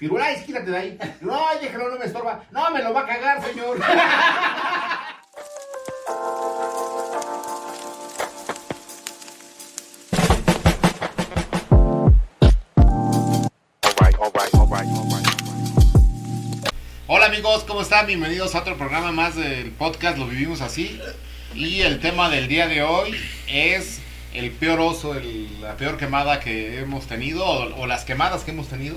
Firulais, quítate de ahí. No, déjalo, no me estorba. No, me lo va a cagar, señor. Hola amigos, ¿cómo están? Bienvenidos a otro programa más del podcast Lo Vivimos Así. Y el tema del día de hoy es el peor oso, la peor quemada que hemos tenido o las quemadas que hemos tenido.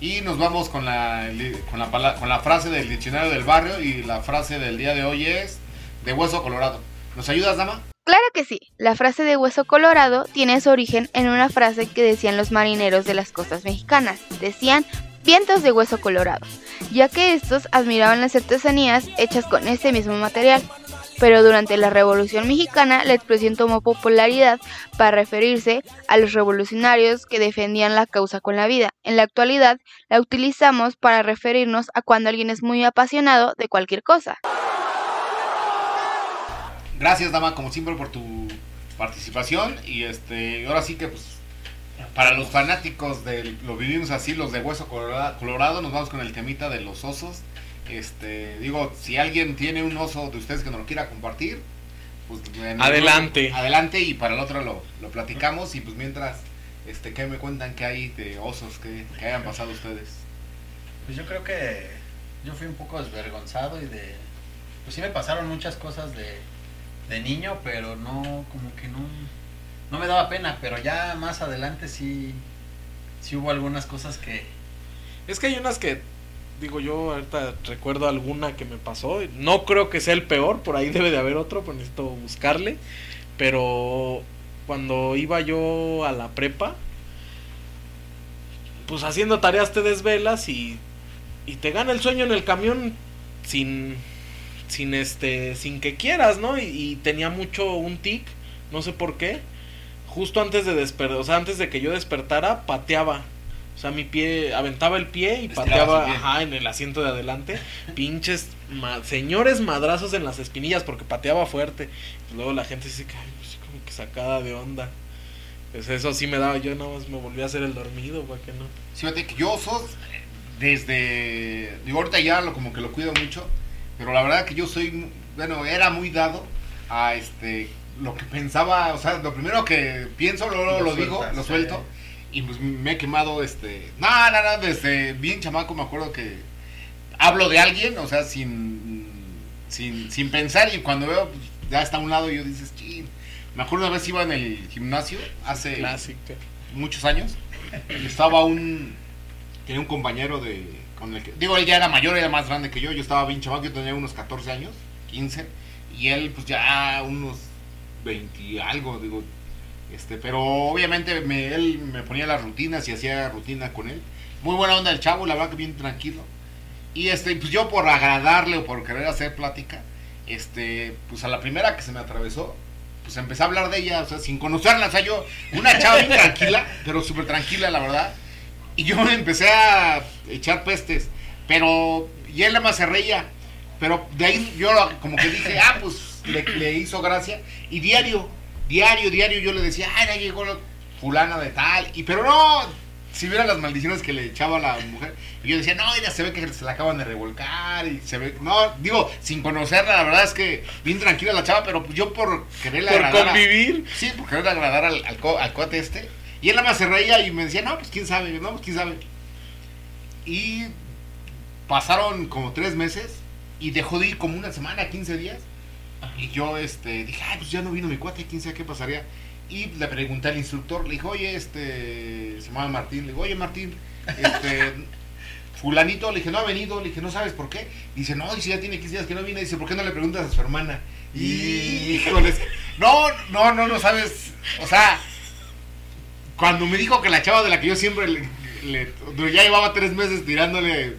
Y nos vamos con la, con, la, frase del diccionario del barrio y la frase del día de hoy es de hueso colorado. ¿Nos ayudas, dama? Claro que sí. La frase de hueso colorado tiene su origen en una frase que decían los marineros de las costas mexicanas. Decían vientos de hueso colorado, ya que estos admiraban las artesanías hechas con ese mismo material. Pero durante la Revolución Mexicana la expresión tomó popularidad para referirse a los revolucionarios que defendían la causa con la vida. En la actualidad la utilizamos para referirnos a cuando alguien es muy apasionado de cualquier cosa. Gracias, dama, como siempre, por tu participación. Y este, ahora sí que, pues, para los fanáticos de lo vivimos así, los de hueso colora- colorado, nos vamos con el temita de los osos. Este, digo, si alguien tiene un oso de ustedes que nos lo quiera compartir, pues Adelante. adelante y para el otro lo, lo platicamos. Y pues mientras, este, ¿qué me cuentan que hay de osos que, que hayan pasado ustedes? Pues yo creo que yo fui un poco desvergonzado y de... Pues sí me pasaron muchas cosas de, de niño, pero no, como que no... No me daba pena, pero ya más adelante sí, sí hubo algunas cosas que... Es que hay unas que, digo yo, ahorita recuerdo alguna que me pasó. No creo que sea el peor, por ahí debe de haber otro, pues necesito buscarle. Pero cuando iba yo a la prepa, pues haciendo tareas te desvelas y, y te gana el sueño en el camión sin, sin este, sin que quieras, ¿no? Y, tenía mucho un tic, no sé por qué. Justo antes de despertar, o sea, antes de que yo despertara, pateaba. O sea, mi pie, aventaba el pie y pateaba, ajá, en el asiento de adelante. Pinches ma- señores madrazos en las espinillas porque pateaba fuerte. Y luego la gente dice que, ay, pues, como que sacada de onda. Pues eso sí me daba, yo nada más me volví a hacer el dormido, ¿para qué no? Sí, fíjate que yo osos, desde. Digo, ahorita ya lo, como que lo cuido mucho, pero la verdad que yo soy. Bueno, era muy dado a este. Lo que pensaba, o sea, lo primero que pienso, luego lo, Lo lo digo, lo sí. suelto. Y pues me he quemado, este. No, no, no, desde bien chamaco me acuerdo que hablo de alguien, o sea, sin. Sin, sin pensar, y cuando veo, pues, ya está a un lado, y yo dices, ching. Me acuerdo una vez iba en el gimnasio, hace Clásica. muchos años. Y estaba un. Tenía un compañero de. Con el que, digo, él ya era mayor, era más grande que yo. Yo estaba bien chaval, yo tenía unos 14 años, 15. Y él, pues ya unos 20 y algo, digo. Este, pero obviamente me, él me ponía las rutinas y hacía rutina con él. Muy buena onda el chavo, la verdad que bien tranquilo. Y este, pues yo por agradarle o por querer hacer plática, este, pues a la primera que se me atravesó, pues empecé a hablar de ella, o sea, sin conocerla, o sea, yo, una chava bien tranquila, pero súper tranquila, la verdad. Y yo me empecé a echar pestes, pero, y él nada más se reía, pero de ahí yo como que dije, ah, pues le, le hizo gracia, y diario, diario, diario yo le decía, ah, ya llegó la fulana de tal, y pero no, si vieran las maldiciones que le echaba a la mujer, y yo decía, no, ella se ve que se la acaban de revolcar, y se ve, no, digo, sin conocerla, la verdad es que bien tranquila la chava, pero yo por quererle Por agradar a- convivir. Sí, por querer agradar al, al, co- al cuate este. Y él nada más se reía y me decía, no, pues quién sabe, no, pues quién sabe. Y pasaron como tres meses y dejó de ir como una semana, 15 días. Y yo este, dije, ay, pues ya no vino mi cuate, quién sabe qué pasaría. Y le pregunté al instructor, le dije, oye, este, se llama Martín, le digo, oye Martín, este, fulanito, le dije, no ha venido, le dije, no sabes por qué. Dice, no, dice, ya tiene 15 días que no viene, dice, ¿por qué no le preguntas a su hermana? Y, híjoles, no, no, no, no sabes, o sea, cuando me dijo que la chava de la que yo siempre le, le- ya llevaba tres meses tirándole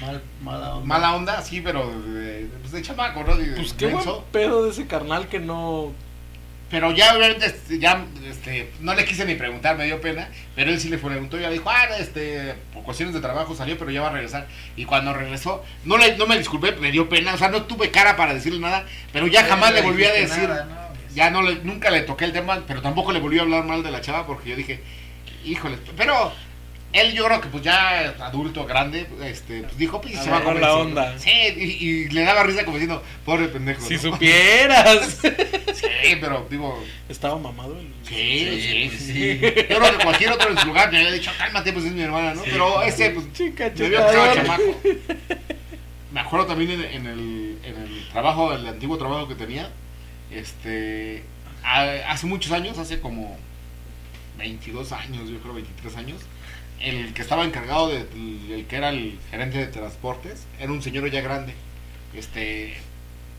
Mal, mala onda. mala onda, sí, pero de, pues de chamaco, ¿no? De- Pues qué buen pedo de ese carnal que no. Pero ya obviamente este, ya este, no le quise ni preguntar, me dio pena, pero él sí le preguntó, ya dijo, ah, este, por cuestiones de trabajo salió, pero ya va a regresar. Y cuando regresó, no le, no me disculpé, me dio pena, o sea, no tuve cara para decirle nada, pero ya Sí, jamás no le volví a decir, nada, ¿no? Ya no le, nunca le toqué el tema, pero tampoco le volví a hablar mal de la chava porque yo dije, híjole, pero él yo creo que pues ya adulto, grande, este, pues dijo, pues A se va comer la onda. Sí, y, y le daba risa como diciendo, pobre pendejo. Si ¿no? supieras. Sí, pero digo, Estaba mamado el. sí, sí, pues sí. sí. Yo creo que cualquier otro en su lugar me había dicho, cálmate, pues es mi hermana, ¿no? Sí, pero ese, pues, Chica, me estaba chocador. chamaco. Me acuerdo también en, en el, en el trabajo, el antiguo trabajo que tenía, este, a- hace muchos años, hace como 22 años, yo creo 23 años, el que estaba encargado de, el que era el gerente de transportes, era un señor ya grande, este,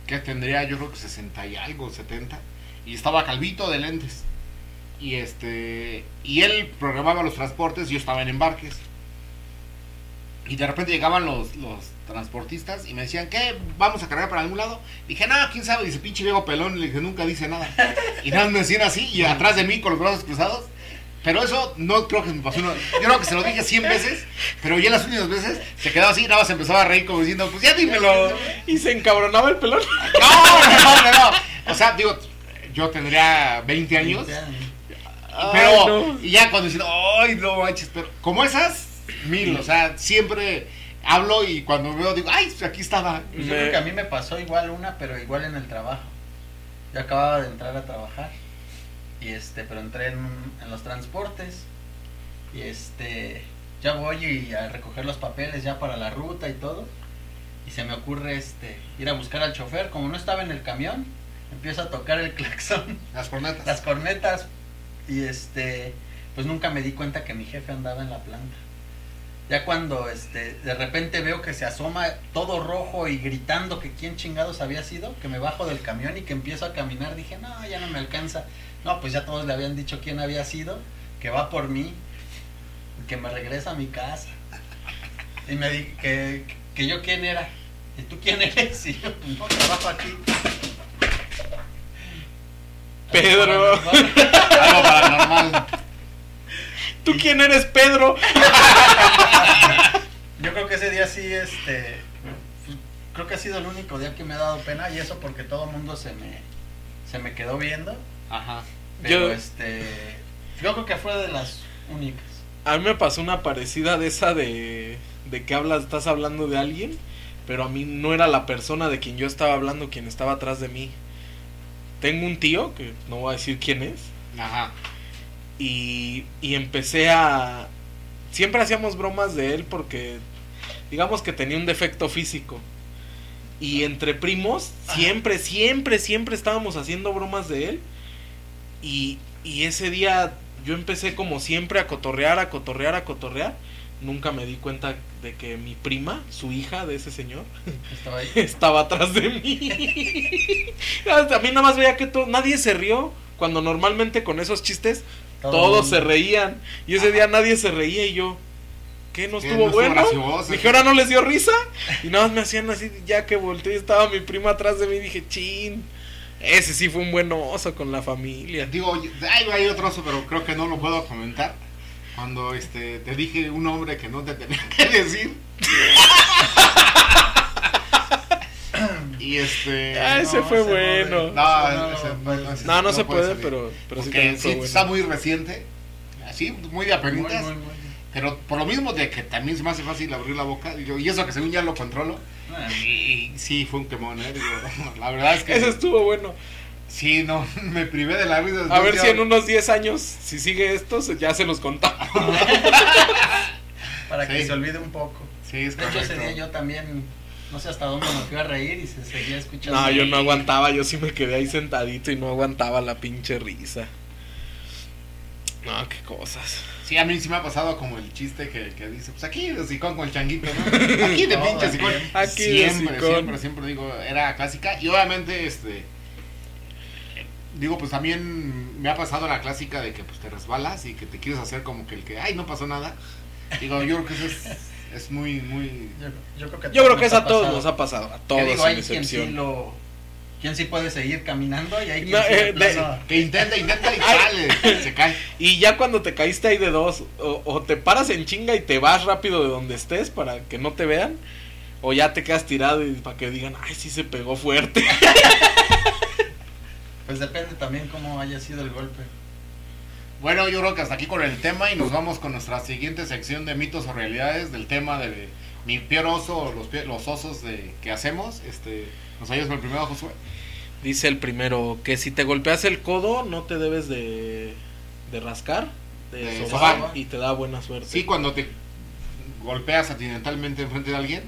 que tendría yo creo que 60 y algo, 70, y estaba calvito de lentes. Y este, y él programaba los transportes, yo estaba en embarques. Y de repente llegaban los, los transportistas y me decían, ¿qué? ¿Vamos a cargar para algún lado? Dije, no, quién sabe, dice pinche viejo pelón. Le dije, nunca dice nada. Y nada me decían así, y atrás de mí con los brazos cruzados. Pero eso no creo que me pasó. una- yo creo que se lo dije 100 veces, pero ya las últimas veces se quedaba así nada más empezaba a reír como diciendo, pues ya dímelo. Y se encabronaba el pelón. No, no, no, no. O sea, digo, yo tendría 20 años. Pero, Ay, no. y ya cuando dicen, ay, no manches, pero como esas, mil, o sea, siempre hablo y cuando veo digo, ay, aquí estaba. Pues yo creo que a mí me pasó igual una, pero igual en el trabajo. Yo acababa de entrar a trabajar. Y este, pero entré en, en los transportes. Y este, ya voy y a recoger los papeles ya para la ruta y todo. Y se me ocurre este, ir a buscar al chofer. Como no estaba en el camión, empiezo a tocar el claxon, Las cornetas. las cornetas. Y este, pues nunca me di cuenta que mi jefe andaba en la planta. Ya cuando este de repente veo que se asoma todo rojo y gritando que quién chingados había sido, que me bajo del camión y que empiezo a caminar, dije, no, ya no me alcanza. No, pues ya todos le habían dicho quién había sido, que va por mí, que me regresa a mi casa. Y me di que, que yo quién era. ¿Y tú quién eres? Y yo, pues no, trabajo aquí. Pedro. Algo paranormal. ¿Tú quién eres, Pedro? Yo creo que ese día sí, este, creo que ha sido el único día que me ha dado pena y eso porque todo el mundo se me, se me quedó viendo. Ajá. Pero Yo- este, yo creo que fue de las únicas. A mí me pasó una parecida de esa de, de que hablas, estás hablando de alguien, pero a mí no era la persona de quien yo estaba hablando quien estaba atrás de mí. Tengo un tío, que no voy a decir quién es, Ajá. Y, y empecé a... Siempre hacíamos bromas de él porque digamos que tenía un defecto físico. Y entre primos, siempre, siempre, siempre estábamos haciendo bromas de él. Y, y ese día yo empecé como siempre a cotorrear, a cotorrear, a cotorrear. Nunca me di cuenta de que mi prima, su hija de ese señor, Estaba ahí. estaba atrás de mí. a mí nada más veía que to- nadie se rió. Cuando normalmente con esos chistes Todo todos se reían. Y ese día nadie se reía y yo, ¿qué? ¿No estuvo no estuvo bueno? gracioso. Dije, ahora no les dio risa. Y nada más me hacían así, ya que volteé y estaba mi prima atrás de mí. Dije, chin, ese sí fue un buen oso con la familia. Digo, hay, hay otro oso, pero creo que no lo puedo comentar. Cuando este, te dije un nombre que no te tenía que decir. y este. Ah, ese no, fue ese bueno. No, no, ese- no, no, ese No, no, no se puede pero, pero sí Porque también sí, fue bueno. está muy reciente. Así, muy de apenitas. muy, muy. Pero por lo mismo de que también se me hace fácil abrir la boca. Y, yo, y eso que según ya lo controlo. Ah, Y, y sí, fue un quemón, ¿eh? Digo, la verdad es que. Ese estuvo bueno. Sí, no, me privé de la vida. A ver ya- si en unos 10 años, si sigue esto, ya se los contamos. Para que Sí. se olvide un poco. Sí, es De hecho, ese correcto. día yo también, no sé hasta dónde me fui a reír y se seguía escuchando. No, yo no aguantaba, yo sí me quedé ahí sentadito y no aguantaba la pinche risa. No, qué cosas. Sí, a mí sí me ha pasado como el chiste que, que dice, pues aquí de sicón con el changuito, ¿no? Aquí de pinche sicón. Aquí de siempre, sicón. siempre, siempre digo, era clásica. Y obviamente, este, digo, pues también me ha pasado la clásica de que pues te resbalas y que te quieres hacer como que el que, ay, no pasó nada. Digo, yo creo que eso es, es muy, muy... Yo, yo creo que, Yo creo que eso a todos pasado. nos ha pasado, a todos digo, sin hay quien sí excepción. lo. Quien sí puede seguir caminando y hay quien No, sí eh, de Que intenta, intenta y Ay. sale, se cae. Y ya cuando te caíste ahí de dos, o, o te paras en chinga y te vas rápido de donde estés para que no te vean, o ya te quedas tirado y para que digan, ay, sí se pegó fuerte. Pues depende también cómo haya sido el golpe. Bueno, yo creo que hasta aquí con el tema y nos vamos con nuestra siguiente sección de mitos o realidades del tema de mi peor oso o los, los osos de, que hacemos. Este, ¿Nos ayudas con el primero, Josué? Dice el primero que si te golpeas el codo no te debes de, de rascar, de, De sobar, sobar. y te da buena suerte. Sí, cuando te golpeas accidentalmente enfrente de alguien.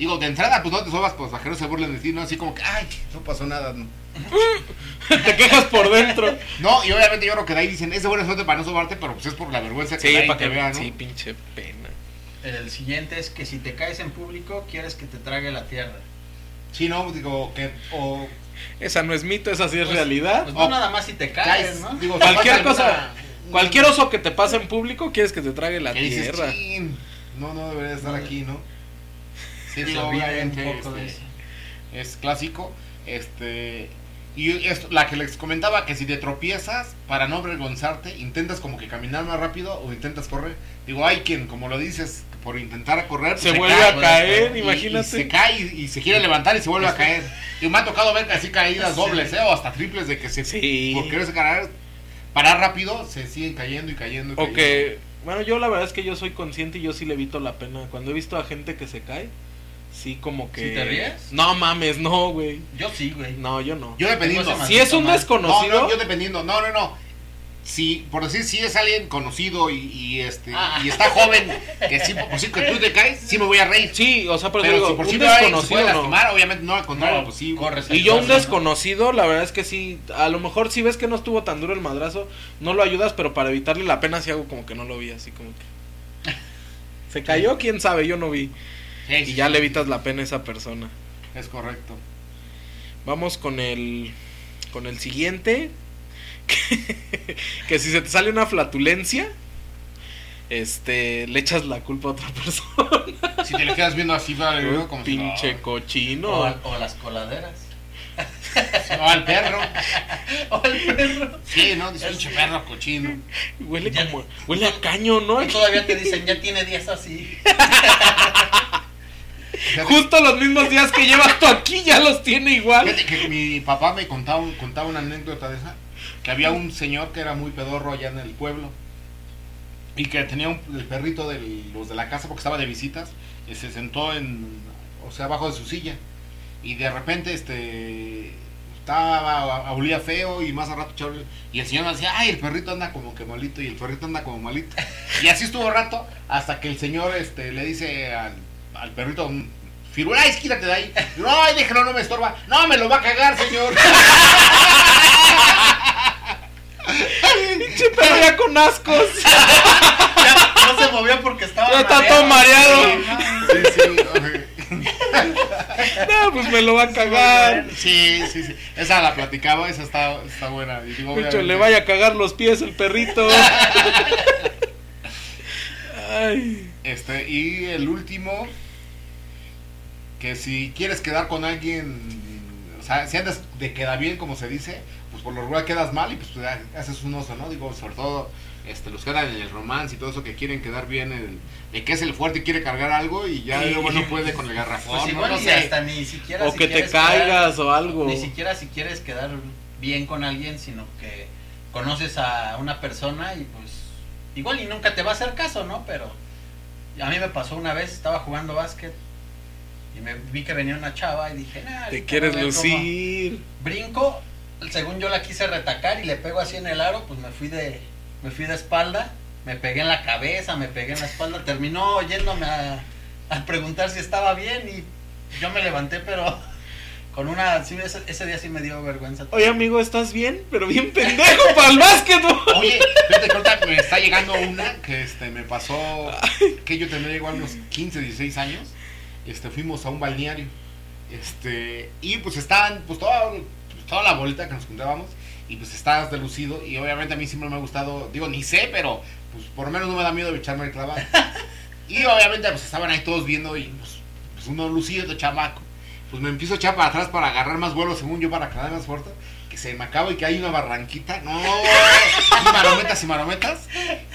Digo, de entrada, pues no te sobas, pues no se burlen de ti, ¿no? Así como que, ay, no pasó nada. No, te quejas por dentro. No, y obviamente yo creo que de ahí dicen, es de buena suerte para no sobarte, pero pues es por la vergüenza que Sí, para que vea, ¿no? Sí, pinche pena. El siguiente es que si te caes en público, quieres que te trague la tierra. Sí, no, digo, que, o Esa no es mito, esa sí es Pues- realidad. Pues O no nada más si te caes, caes, ¿no? digo, Cualquier cosa, cualquier oso que te pase en público quieres que te trague la dices, tierra. "Chin, no, no debería estar aquí, ¿no? Sí, digo, obviamente, este, es clásico, este... Y esto, la que les comentaba que si te tropiezas, para no avergonzarte, intentas como que caminar más rápido o intentas correr. Digo, hay quien, como lo dices, por intentar correr, pues se vuelve cae, a caer, y- y imagínate. se cae y, y se quiere levantar y se vuelve a caer. Y me ha tocado ver así caídas Sí. dobles, ¿eh? O hasta triples de que se... Sí. Por quererse caer, parar rápido, se siguen cayendo y cayendo. y cayendo. que, bueno, yo la verdad es que yo soy consciente y yo sí le evito la pena. Cuando he visto a gente que se cae, sí como que... ¿Sí te ríes? No mames, no, güey. Yo sí, güey. No, yo no. Yo dependiendo. Si es un mal. desconocido... No, no, yo dependiendo. No, no, no. Si, por decir, si es alguien conocido y, y, este Ah. y está joven, que sí, por sí que tú te caes, sí me voy a reír. Sí, o sea, pero, pero digo, si por un desconocido no. lastimar, obviamente no, al contrario, No, pues sí. corres Y yo un ¿no? desconocido, la verdad es que sí, a lo mejor si ves que no estuvo tan duro el madrazo, no lo ayudas, pero para evitarle la pena sí hago como que no lo vi, así como que... Se cayó, quién sabe, yo no vi. Sí, Y sí, ya sí, le evitas la pena a esa persona. Es correcto. Vamos con el con el siguiente que, que si se te sale una flatulencia este le echas la culpa a otra persona. Si te le quedas viendo así, vale, ¿no? como si, Pinche no, cochino. O, al- o las coladeras. no, al perro. O el perro. Sí, ¿no? Dice, pinche perro cochino. Huele Ya- como huele a caño, ¿no? Y todavía te dicen, ya tiene 10 así. Justo los mismos días que llevas tú aquí ya los tiene igual. Fíjate que mi papá me contaba, contaba una anécdota de esa, que había un señor que era muy pedorro allá en el pueblo y que tenía un, el perrito de los de la casa porque estaba de visitas y se sentó en, o sea, abajo de su silla y de repente este estaba, olía feo y más a rato echaba- y el señor decía, ay, el perrito anda como que malito y el perrito anda como malito y así estuvo rato hasta que el señor este le dice al, al perrito Firulais, quítate de ahí. No, déjalo, no me estorba. No, me lo va a cagar, señor. Pinche perro ya con ascos. Ya no se movió porque estaba Ya está todo mareado. Sí, sí, No, pues me lo va a cagar. sí, sí, sí. Esa la platicaba, esa está, está buena. Y digo, le vaya a cagar los pies el perrito. Ay. Este, y el último, que si quieres quedar con alguien, o sea, si andas de queda bien, como se dice, pues por lo regular quedas mal y pues tú haces un oso, ¿no? Digo, sobre todo este, los quedan en el romance y todo eso que quieren quedar bien, el, de que es el fuerte y quiere cargar algo y ya Sí. luego no puede con el garrafón, Pues ¿no? igual No y sé. hasta ni siquiera O si que te caigas quedar- o algo. Ni siquiera si quieres quedar bien con alguien, sino que conoces a una persona y pues igual y nunca te va a hacer caso, ¿no? Pero a mí me pasó una vez, estaba jugando básquet y me vi que venía una chava y dije, nah, Te quieres voy a ver cómo". lucir. Brinco, según yo la quise retacar y le pego así en el aro, pues me fui de me fui de espalda, me pegué en la cabeza, me pegué en la espalda, terminó yéndome a, a preguntar si estaba bien y yo me levanté, pero con una sí, ese, ese día sí me dio vergüenza. Oye, amigo, ¿estás bien? Pero bien pendejo para el básquetbol. Oye, fíjate que ahorita me está llegando una que este me pasó que yo tenía igual unos 15, 16 años. Este fuimos a un balneario. Este, y pues estaban pues toda, pues, toda la bolita que nos juntábamos y pues estabas delucido y obviamente a mí siempre me ha gustado, digo, ni sé, pero pues por lo menos no me da miedo echarme el clavado. Y obviamente pues estaban ahí todos viendo y pues, pues uno lucido de chamaco. Pues me empiezo a echar para atrás para agarrar más vuelo según yo para quedar más fuerte. Que se me acaba y que hay una barranquita. No, y marometas y marometas.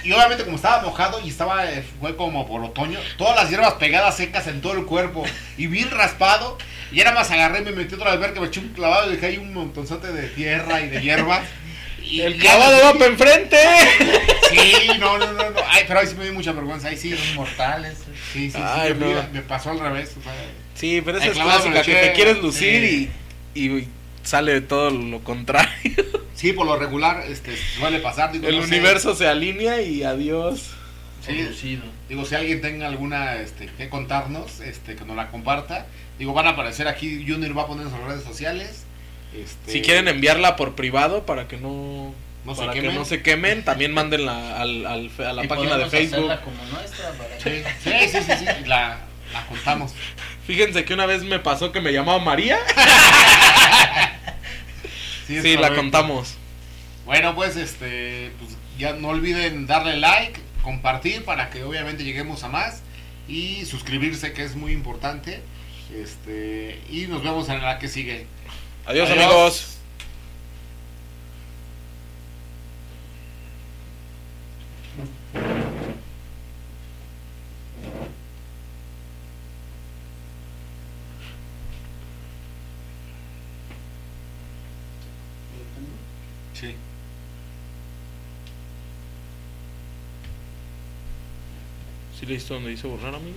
Y obviamente como estaba mojado y estaba, eh, fue como por otoño, todas las hierbas pegadas secas en todo el cuerpo y bien raspado. Y era más agarré, me metí otra vez que me eché un clavado y dejé ahí un montonzote de tierra y de hierbas. Y El clavado va para enfrente. Sí, no, no, no, no. Ay, pero ahí sí me dio mucha vergüenza. Ahí sí. Son mortales. Sí, sí, sí. Ay, me, no. me pasó al revés. O sea, Sí, pero esa es clásica, que te quieres lucir sí. y, y sale todo lo contrario. sí, por lo regular este, suele pasar. Digo, El no sé. universo se alinea y adiós. Sí. Digo, si alguien tenga alguna este, que contarnos, este, que nos la comparta. Digo, van a aparecer aquí, Junior va a poner en sus redes sociales. Este, Si quieren enviarla por privado para que no, No se para que quemen. no se quemen, también mándenla al, al- a la Y página de Facebook. hacerla como nuestra para Sí, que- sí, sí, sí, sí, la, la contamos. Fíjense que una vez me pasó que me llamaba María. Sí, la contamos. Bueno, pues este, pues ya no olviden darle like, compartir para que obviamente lleguemos a más y suscribirse que es muy importante. Este, y nos vemos en la que sigue. Adiós, Adiós. amigos. Sí. ¿Sí leíste donde dice borrar, amigo?